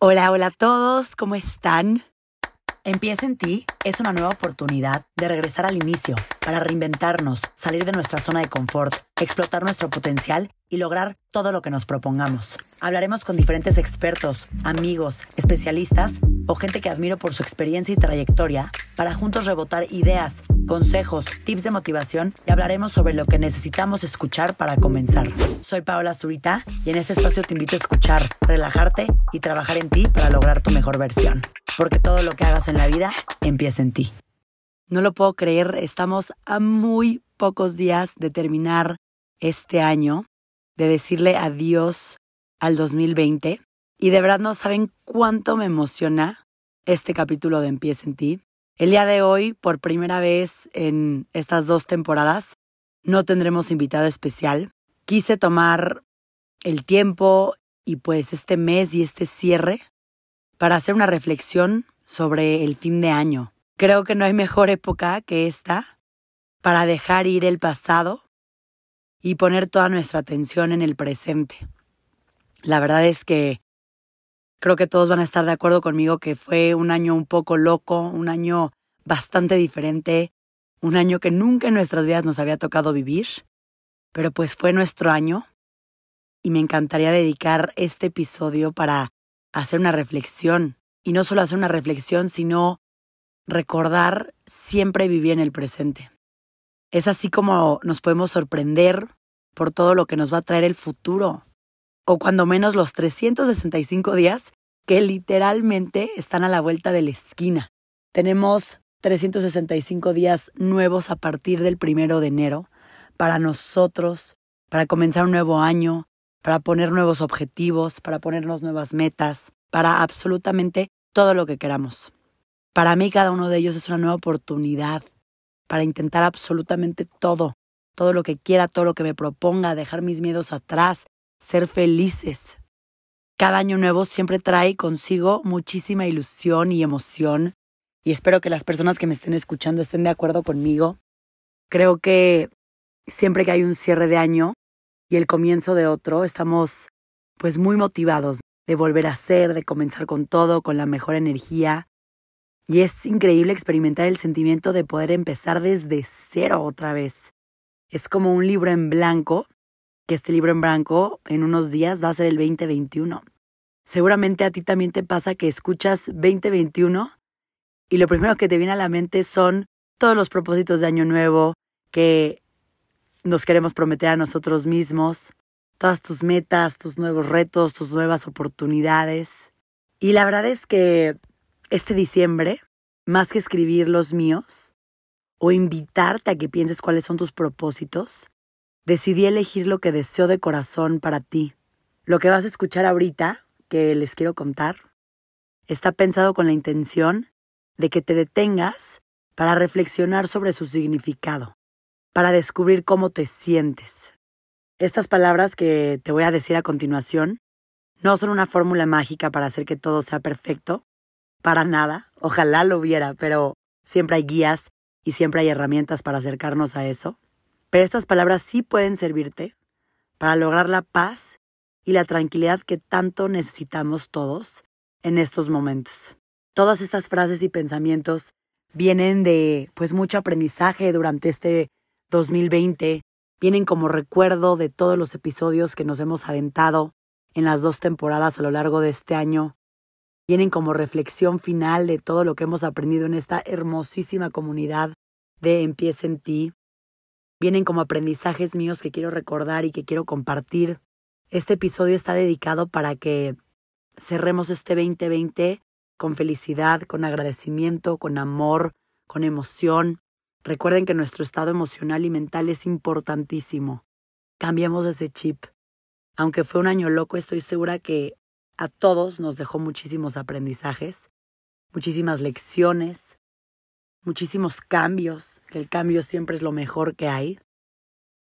Hola, hola a todos, ¿cómo están? Empieza en ti es una nueva oportunidad de regresar al inicio, para reinventarnos, salir de nuestra zona de confort, explotar nuestro potencial y lograr todo lo que nos propongamos. Hablaremos con diferentes expertos, amigos, especialistas o gente que admiro por su experiencia y trayectoria para juntos rebotar ideas, consejos, tips de motivación y hablaremos sobre lo que necesitamos escuchar para comenzar. Soy Paola Zurita y en este espacio te invito a escuchar, relajarte y trabajar en ti para lograr tu mejor versión. Porque todo lo que hagas en la vida empieza en ti. No lo puedo creer, estamos a muy pocos días de terminar este año, de decirle adiós al 2020 y de verdad no saben cuánto me emociona este capítulo de Empieza en ti. El día de hoy, por primera vez en estas dos temporadas, no tendremos invitado especial. Quise tomar el tiempo y pues este mes y este cierre para hacer una reflexión sobre el fin de año. Creo que no hay mejor época que esta para dejar ir el pasado y poner toda nuestra atención en el presente. La verdad es que creo que todos van a estar de acuerdo conmigo que fue un año un poco loco, un año bastante diferente, un año que nunca en nuestras vidas nos había tocado vivir, pero pues fue nuestro año y me encantaría dedicar este episodio para hacer una reflexión y no solo hacer una reflexión, sino recordar siempre vivir en el presente. Es así como nos podemos sorprender por todo lo que nos va a traer el futuro, o cuando menos los 365 días que literalmente están a la vuelta de la esquina. Tenemos 365 días nuevos a partir del primero de enero para nosotros, para comenzar un nuevo año, para poner nuevos objetivos, para ponernos nuevas metas, para absolutamente todo lo que queramos. Para mí cada uno de ellos es una nueva oportunidad para intentar absolutamente todo, todo lo que quiera, todo lo que me proponga, dejar mis miedos atrás, ser felices. Cada año nuevo siempre trae consigo muchísima ilusión y emoción y espero que las personas que me estén escuchando estén de acuerdo conmigo. Creo que siempre que hay un cierre de año y el comienzo de otro, estamos pues muy motivados de volver a ser, de comenzar con todo, con la mejor energía. Y es increíble experimentar el sentimiento de poder empezar desde cero otra vez. Es como un libro en blanco, que este libro en blanco en unos días va a ser el 2021. Seguramente a ti también te pasa que escuchas 2021 y lo primero que te viene a la mente son todos los propósitos de año nuevo que nos queremos prometer a nosotros mismos, todas tus metas, tus nuevos retos, tus nuevas oportunidades. Y la verdad es que este diciembre, más que escribir los míos o invitarte a que pienses cuáles son tus propósitos, decidí elegir lo que deseo de corazón para ti. Lo que vas a escuchar ahorita, que les quiero contar, está pensado con la intención de que te detengas para reflexionar sobre su significado, para descubrir cómo te sientes. Estas palabras que te voy a decir a continuación no son una fórmula mágica para hacer que todo sea perfecto, para nada, ojalá lo hubiera, pero siempre hay guías y siempre hay herramientas para acercarnos a eso. Pero estas palabras sí pueden servirte para lograr la paz y la tranquilidad que tanto necesitamos todos en estos momentos. Todas estas frases y pensamientos vienen de pues mucho aprendizaje durante este 2020, vienen como recuerdo de todos los episodios que nos hemos aventado en las dos temporadas a lo largo de este año, vienen como reflexión final de todo lo que hemos aprendido en esta hermosísima comunidad de Empieza en ti, vienen como aprendizajes míos que quiero recordar y que quiero compartir. Este episodio está dedicado para que cerremos este 2020 con felicidad, con agradecimiento, con amor, con emoción. Recuerden que nuestro estado emocional y mental es importantísimo. Cambiemos ese chip. Aunque fue un año loco, estoy segura que a todos nos dejó muchísimos aprendizajes, muchísimas lecciones, muchísimos cambios, que el cambio siempre es lo mejor que hay.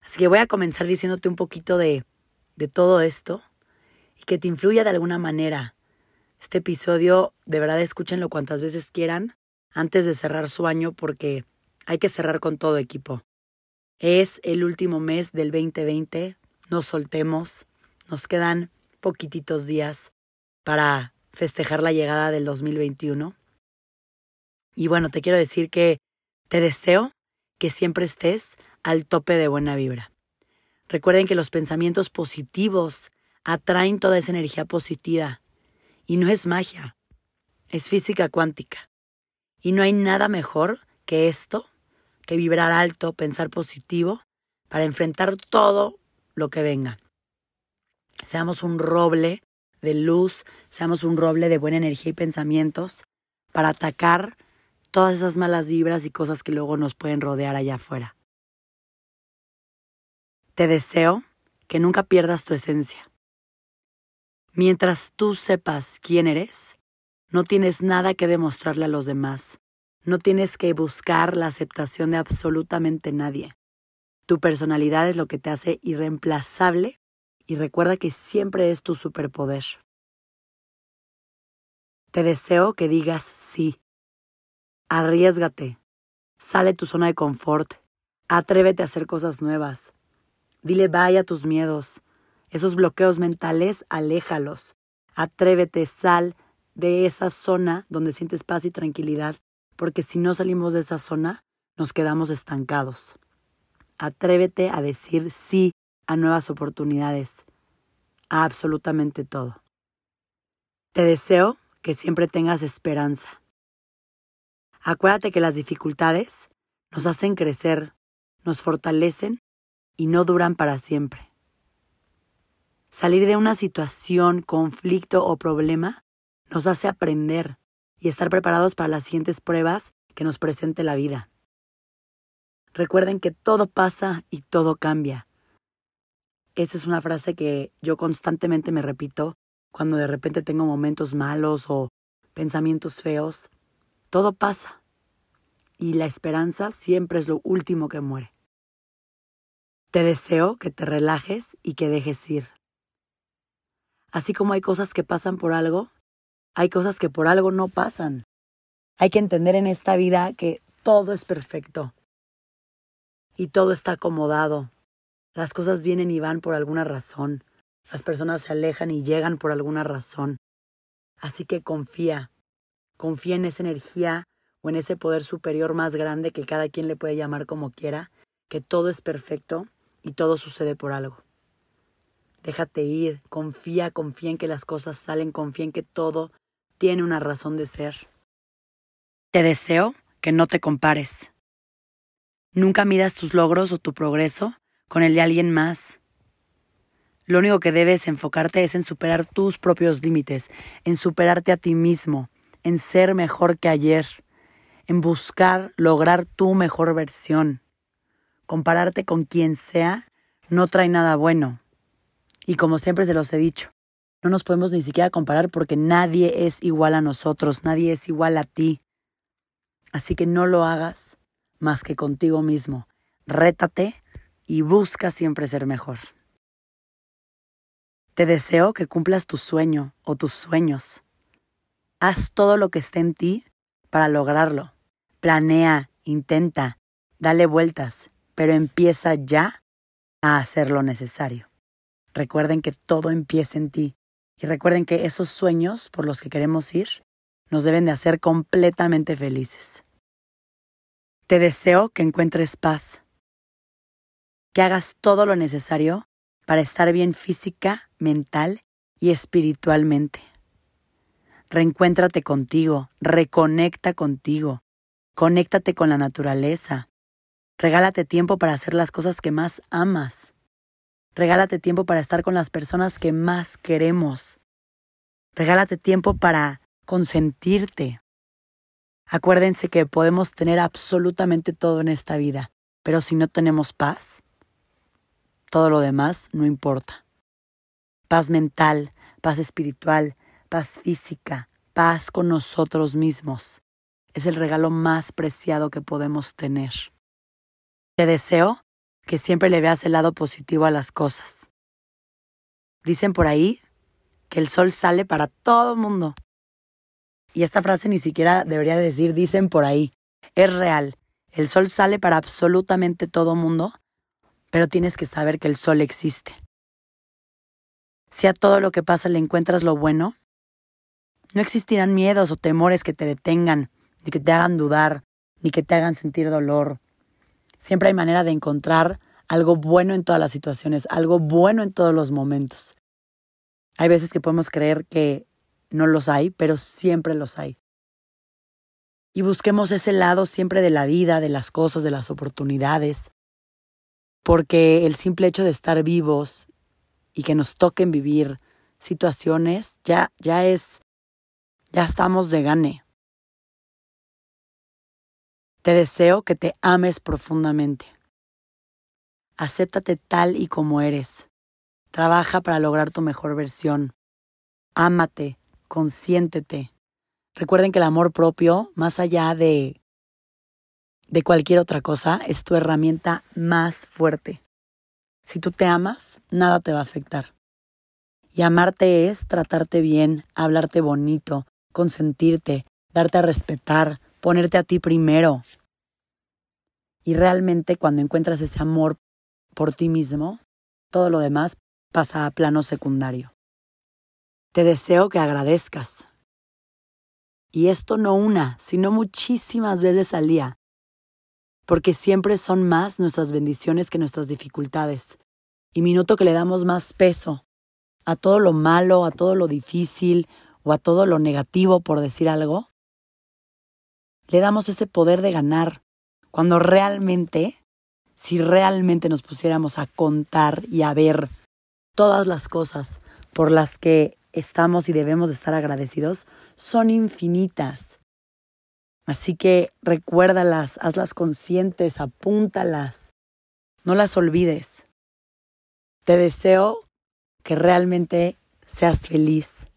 Así que voy a comenzar diciéndote un poquito de, de todo esto y que te influya de alguna manera este episodio, de verdad escúchenlo cuantas veces quieran antes de cerrar su año porque hay que cerrar con todo equipo. Es el último mes del 2020, no soltemos, nos quedan poquititos días para festejar la llegada del 2021. Y bueno, te quiero decir que te deseo que siempre estés al tope de buena vibra. Recuerden que los pensamientos positivos atraen toda esa energía positiva. Y no es magia, es física cuántica. Y no hay nada mejor que esto, que vibrar alto, pensar positivo, para enfrentar todo lo que venga. Seamos un roble de luz, seamos un roble de buena energía y pensamientos para atacar todas esas malas vibras y cosas que luego nos pueden rodear allá afuera. Te deseo que nunca pierdas tu esencia. Mientras tú sepas quién eres, no tienes nada que demostrarle a los demás. No tienes que buscar la aceptación de absolutamente nadie. Tu personalidad es lo que te hace irreemplazable y recuerda que siempre es tu superpoder. Te deseo que digas sí. Arriesgate. Sale tu zona de confort. Atrévete a hacer cosas nuevas. Dile vaya a tus miedos. Esos bloqueos mentales, aléjalos. Atrévete, sal de esa zona donde sientes paz y tranquilidad, porque si no salimos de esa zona, nos quedamos estancados. Atrévete a decir sí a nuevas oportunidades, a absolutamente todo. Te deseo que siempre tengas esperanza. Acuérdate que las dificultades nos hacen crecer, nos fortalecen y no duran para siempre. Salir de una situación, conflicto o problema nos hace aprender y estar preparados para las siguientes pruebas que nos presente la vida. Recuerden que todo pasa y todo cambia. Esta es una frase que yo constantemente me repito cuando de repente tengo momentos malos o pensamientos feos. Todo pasa. Y la esperanza siempre es lo último que muere. Te deseo que te relajes y que dejes ir. Así como hay cosas que pasan por algo, hay cosas que por algo no pasan. Hay que entender en esta vida que todo es perfecto y todo está acomodado. Las cosas vienen y van por alguna razón. Las personas se alejan y llegan por alguna razón. Así que confía, confía en esa energía o en ese poder superior más grande que cada quien le puede llamar como quiera, que todo es perfecto y todo sucede por algo. Déjate ir, confía, confía en que las cosas salen, confía en que todo tiene una razón de ser. Te deseo que no te compares. Nunca midas tus logros o tu progreso con el de alguien más. Lo único que debes enfocarte es en superar tus propios límites, en superarte a ti mismo, en ser mejor que ayer, en buscar lograr tu mejor versión. Compararte con quien sea no trae nada bueno. Y como siempre se los he dicho, no nos podemos ni siquiera comparar porque nadie es igual a nosotros, nadie es igual a ti. Así que no lo hagas más que contigo mismo. Rétate y busca siempre ser mejor. Te deseo que cumplas tu sueño o tus sueños. Haz todo lo que esté en ti para lograrlo. Planea, intenta, dale vueltas, pero empieza ya a hacer lo necesario. Recuerden que todo empieza en ti y recuerden que esos sueños por los que queremos ir nos deben de hacer completamente felices. Te deseo que encuentres paz, que hagas todo lo necesario para estar bien física, mental y espiritualmente. Reencuéntrate contigo, reconecta contigo, conéctate con la naturaleza, regálate tiempo para hacer las cosas que más amas, regálate tiempo para estar con las personas que más queremos, regálate tiempo para consentirte, Acuérdense que podemos tener absolutamente todo en esta vida, pero si no tenemos paz, todo lo demás no importa. Paz mental, paz espiritual, paz física, paz con nosotros mismos. Es el regalo más preciado que podemos tener. Te deseo que siempre le veas el lado positivo a las cosas. Dicen por ahí que el sol sale para todo mundo. Y esta frase ni siquiera debería decir dicen por ahí. Es real. El sol sale para absolutamente todo mundo, pero tienes que saber que el sol existe. Si a todo lo que pasa le encuentras lo bueno, No existirán miedos o temores que te detengan, ni que te hagan dudar, ni que te hagan sentir dolor. Siempre hay manera de encontrar algo bueno en todas las situaciones, algo bueno en todos los momentos. Hay veces que podemos creer que no los hay, pero siempre los hay. Y busquemos ese lado siempre de la vida, de las cosas, de las oportunidades, porque el simple hecho de estar vivos y que nos toquen vivir situaciones ya ya es ya estamos de gane. Te deseo que te ames profundamente. Acéptate tal y como eres. Trabaja para lograr tu mejor versión. Ámate, consiéntete. Recuerden que el amor propio, más allá de de cualquier otra cosa, es tu herramienta más fuerte. Si tú te amas, nada te va a afectar. Y amarte es tratarte bien, hablarte bonito, consentirte, darte a respetar, ponerte a ti primero. Y realmente cuando encuentras ese amor por ti mismo, todo lo demás pasa a plano secundario. Te deseo que agradezcas. Y esto no una, sino muchísimas veces al día, porque siempre son más nuestras bendiciones que nuestras dificultades. Y minuto que le damos más peso a todo lo malo, a todo lo difícil o a todo lo negativo, por decir algo, le damos ese poder de ganar, cuando realmente, si realmente nos pusiéramos a contar y a ver todas las cosas por las que estamos y debemos de estar agradecidos, son infinitas. Así que recuérdalas, hazlas conscientes, apúntalas, no las olvides. Te deseo que realmente seas feliz,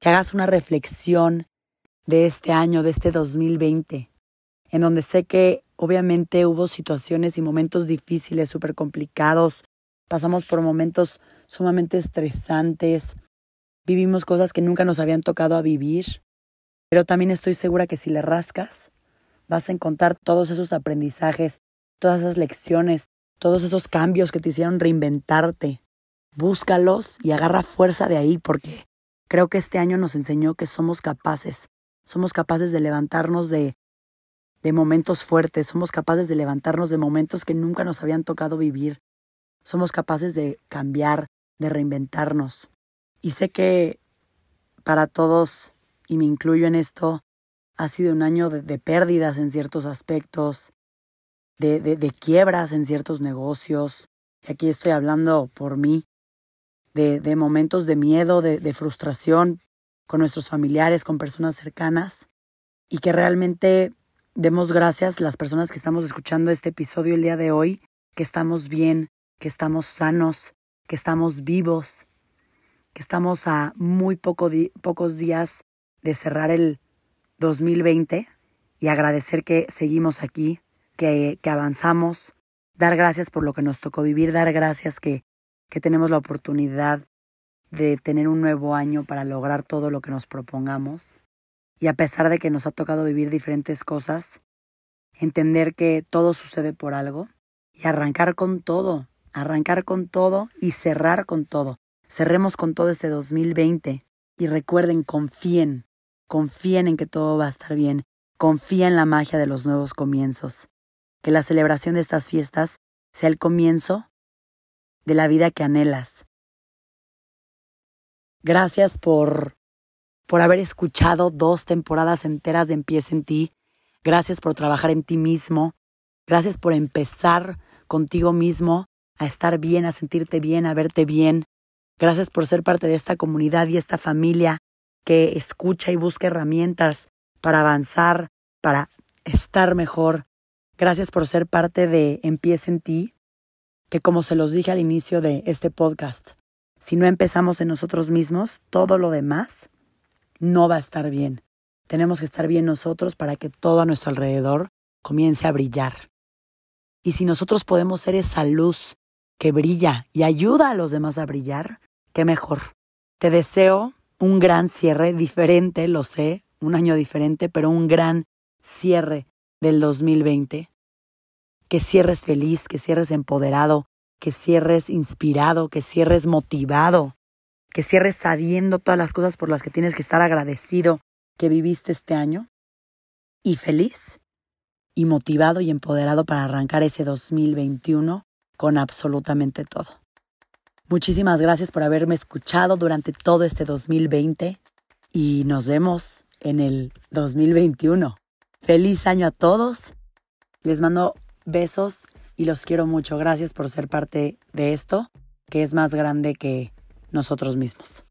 que hagas una reflexión de este año, de este 2020, en donde sé que obviamente hubo situaciones y momentos difíciles, súper complicados, pasamos por momentos sumamente estresantes, vivimos cosas que nunca nos habían tocado a vivir, pero también estoy segura que si le rascas, vas a encontrar todos esos aprendizajes, todas esas lecciones, todos esos cambios que te hicieron reinventarte. Búscalos y agarra fuerza de ahí porque creo que este año nos enseñó que somos capaces somos capaces de levantarnos de, de momentos fuertes, somos capaces de levantarnos de momentos que nunca nos habían tocado vivir, somos capaces de cambiar, de reinventarnos. Y sé que para todos, y me incluyo en esto, ha sido un año de, pérdidas en ciertos aspectos, de, de, quiebras en ciertos negocios. Y aquí estoy hablando por mí, de, momentos de miedo, de, frustración, con nuestros familiares, con personas cercanas y que realmente demos gracias las personas que estamos escuchando este episodio el día de hoy, que estamos bien, que estamos sanos, que estamos vivos, que estamos a muy poco pocos días de cerrar el 2020 y agradecer que seguimos aquí, que, que avanzamos, dar gracias por lo que nos tocó vivir, dar gracias que, que tenemos la oportunidad de tener un nuevo año para lograr todo lo que nos propongamos. Y a pesar de que nos ha tocado vivir diferentes cosas, entender que todo sucede por algo y arrancar con todo, arrancar con todo y cerrar con todo. Cerremos con todo este 2020 y recuerden, confíen, confíen en que todo va a estar bien, confía en la magia de los nuevos comienzos, que la celebración de estas fiestas sea el comienzo de la vida que anhelas, Gracias por, por haber escuchado dos temporadas enteras de Empieza en ti. Gracias por trabajar en ti mismo. Gracias por empezar contigo mismo a estar bien, a sentirte bien, a verte bien. Gracias por ser parte de esta comunidad y esta familia que escucha y busca herramientas para avanzar, para estar mejor. Gracias por ser parte de Empieza en ti, que como se los dije al inicio de este podcast, si no empezamos en nosotros mismos, todo lo demás no va a estar bien. Tenemos que estar bien nosotros para que todo a nuestro alrededor comience a brillar. Y si nosotros podemos ser esa luz que brilla y ayuda a los demás a brillar, qué mejor. Te deseo un gran cierre diferente, lo sé, un año diferente, pero un gran cierre del 2020. Que cierres feliz, que cierres empoderado, que cierres inspirado, que cierres motivado, que cierres sabiendo todas las cosas por las que tienes que estar agradecido que viviste este año y feliz y motivado y empoderado para arrancar ese 2021 con absolutamente todo. Muchísimas gracias por haberme escuchado durante todo este 2020 y nos vemos en el 2021. Feliz año a todos. Les mando besos y los quiero mucho. Gracias por ser parte de esto, que es más grande que nosotros mismos.